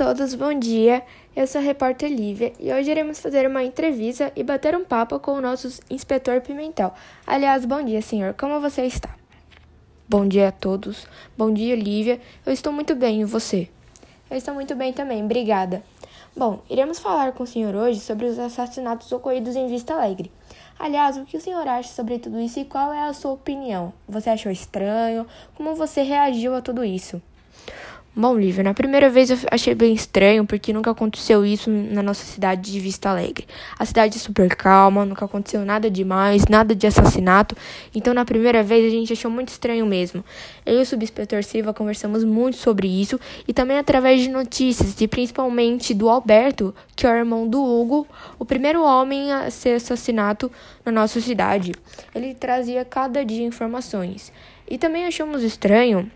todos, bom dia. Eu sou a repórter Lívia e hoje iremos fazer uma entrevista e bater um papo com o nosso inspetor Pimentel. Aliás, bom dia, senhor. Como você está? Bom dia a todos. Bom dia, Lívia. Eu estou muito bem, e você? Eu estou muito bem também, obrigada. Bom, iremos falar com o senhor hoje sobre os assassinatos ocorridos em Vista Alegre. Aliás, o que o senhor acha sobre tudo isso e qual é a sua opinião? Você achou estranho? Como você reagiu a tudo isso? Bom, Lívia, na primeira vez eu achei bem estranho, porque nunca aconteceu isso na nossa cidade de Vista Alegre. A cidade é super calma, nunca aconteceu nada demais, nada de assassinato. Então, na primeira vez, a gente achou muito estranho mesmo. Eu e o subinspetor Silva conversamos muito sobre isso e também através de notícias, e principalmente do Alberto, que é o irmão do Hugo, o primeiro homem a ser assassinado na nossa cidade. Ele trazia cada dia informações. E também achamos estranho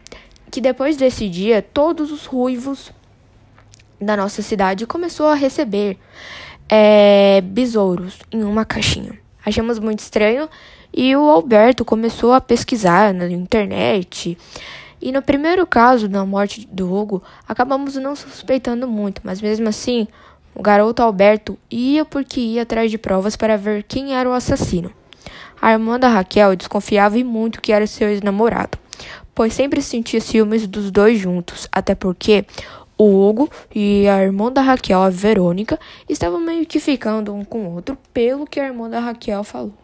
que depois desse dia, todos os ruivos da nossa cidade começou a receber é, besouros em uma caixinha. Achamos muito estranho e o Alberto começou a pesquisar na internet. E no primeiro caso da morte do Hugo, acabamos não suspeitando muito, mas mesmo assim, o garoto Alberto ia porque ia atrás de provas para ver quem era o assassino. A irmã da Raquel desconfiava e muito que era seu ex-namorado pois sempre sentia ciúmes dos dois juntos, até porque o Hugo e a irmã da Raquel, a Verônica, estavam meio que ficando um com o outro, pelo que a irmã da Raquel falou.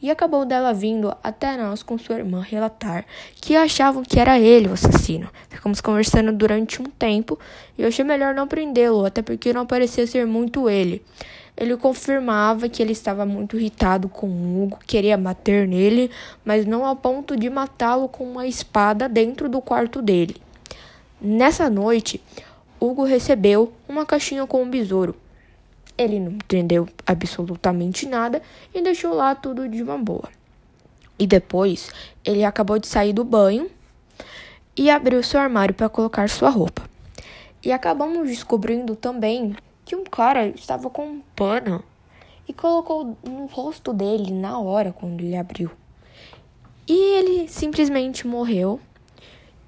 E acabou dela vindo até nós com sua irmã relatar que achavam que era ele o assassino. Ficamos conversando durante um tempo e eu achei melhor não prendê-lo, até porque não parecia ser muito ele. Ele confirmava que ele estava muito irritado com Hugo, queria bater nele, mas não ao ponto de matá-lo com uma espada dentro do quarto dele. Nessa noite, Hugo recebeu uma caixinha com um besouro. Ele não entendeu absolutamente nada e deixou lá tudo de uma boa. E depois, ele acabou de sair do banho e abriu seu armário para colocar sua roupa. E acabamos descobrindo também que um cara estava com um pano e colocou no rosto dele na hora quando ele abriu. E ele simplesmente morreu.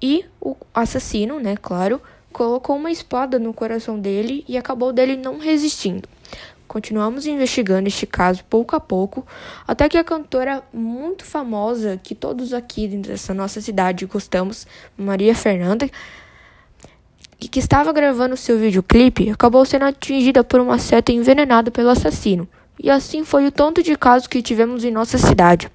E o assassino, né, claro, colocou uma espada no coração dele e acabou dele não resistindo. Continuamos investigando este caso pouco a pouco, até que a cantora muito famosa que todos aqui dessa nossa cidade gostamos, Maria Fernanda, e que estava gravando seu videoclipe acabou sendo atingida por uma seta envenenada pelo assassino. E assim foi o tanto de casos que tivemos em nossa cidade.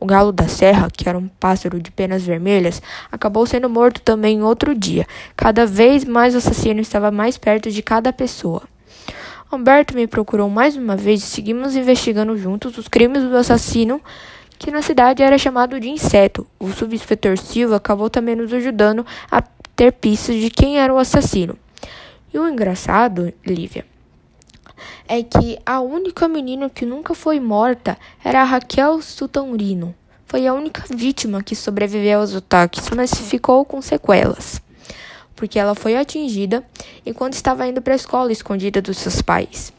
O galo da serra, que era um pássaro de penas vermelhas, acabou sendo morto também outro dia. Cada vez mais o assassino estava mais perto de cada pessoa. Humberto me procurou mais uma vez e seguimos investigando juntos os crimes do assassino, que na cidade era chamado de inseto. O subinspetor Silva acabou também nos ajudando a ter pistas de quem era o assassino. E o engraçado, Lívia, é que a única menina que nunca foi morta era a Raquel Sutamurino. Foi a única vítima que sobreviveu aos ataques, mas ficou com sequelas. Porque ela foi atingida enquanto estava indo para a escola escondida dos seus pais.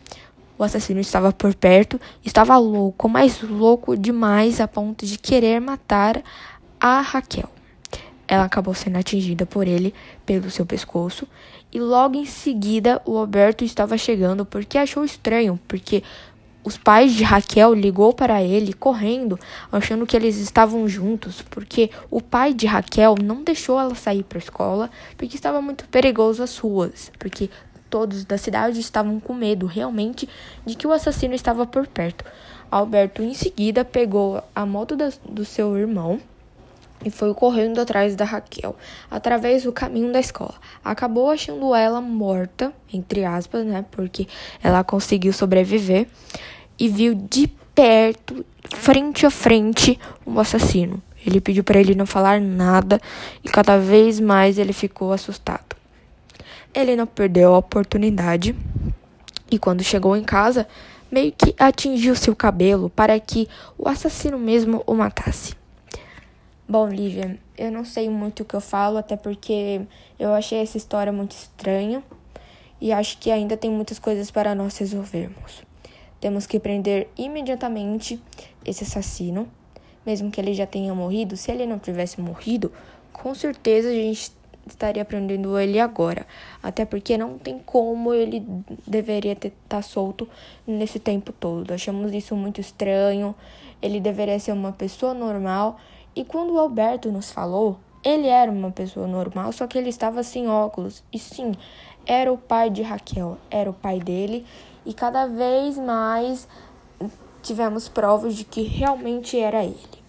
O assassino estava por perto, estava louco, mas louco demais a ponto de querer matar a Raquel. Ela acabou sendo atingida por ele pelo seu pescoço e logo em seguida o Alberto estava chegando porque achou estranho, porque os pais de Raquel ligou para ele correndo, achando que eles estavam juntos, porque o pai de Raquel não deixou ela sair para a escola, porque estava muito perigoso as ruas, porque todos da cidade estavam com medo realmente de que o assassino estava por perto. Alberto em seguida pegou a moto do seu irmão e foi correndo atrás da Raquel, através do caminho da escola. Acabou achando ela morta, entre aspas, né? Porque ela conseguiu sobreviver e viu de perto, frente a frente, um assassino. Ele pediu para ele não falar nada e cada vez mais ele ficou assustado. Ele não perdeu a oportunidade e quando chegou em casa, meio que atingiu seu cabelo para que o assassino mesmo o matasse. Bom, Lívia, eu não sei muito o que eu falo, até porque eu achei essa história muito estranha e acho que ainda tem muitas coisas para nós resolvermos. Temos que prender imediatamente esse assassino, mesmo que ele já tenha morrido. Se ele não tivesse morrido, com certeza a gente estaria prendendo ele agora. Até porque não tem como ele deveria estar tá solto nesse tempo todo. Achamos isso muito estranho. Ele deveria ser uma pessoa normal. E quando o Alberto nos falou, ele era uma pessoa normal, só que ele estava sem óculos. E sim, era o pai de Raquel, era o pai dele. E cada vez mais tivemos provas de que realmente era ele.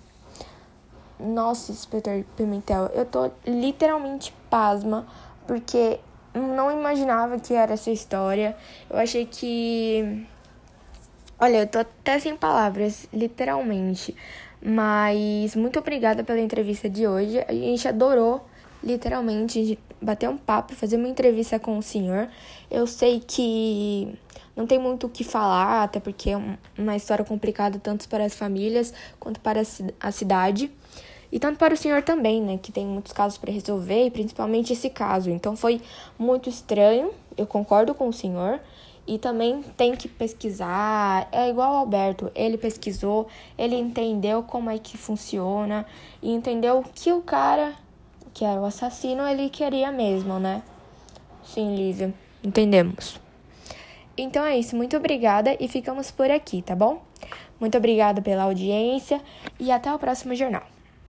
Nossa, inspetor Pimentel, eu tô literalmente pasma, porque não imaginava que era essa história. Eu achei que. Olha, eu tô até sem palavras, literalmente. Mas muito obrigada pela entrevista de hoje. A gente adorou, literalmente, bater um papo, fazer uma entrevista com o senhor. Eu sei que não tem muito o que falar, até porque é uma história complicada tanto para as famílias quanto para a cidade. E tanto para o senhor também, né? Que tem muitos casos para resolver, e principalmente esse caso. Então foi muito estranho, eu concordo com o senhor. E também tem que pesquisar. É igual o Alberto, ele pesquisou, ele entendeu como é que funciona e entendeu que o cara, que era o assassino, ele queria mesmo, né? Sim, Lívia, entendemos. Então é isso, muito obrigada e ficamos por aqui, tá bom? Muito obrigada pela audiência e até o próximo jornal.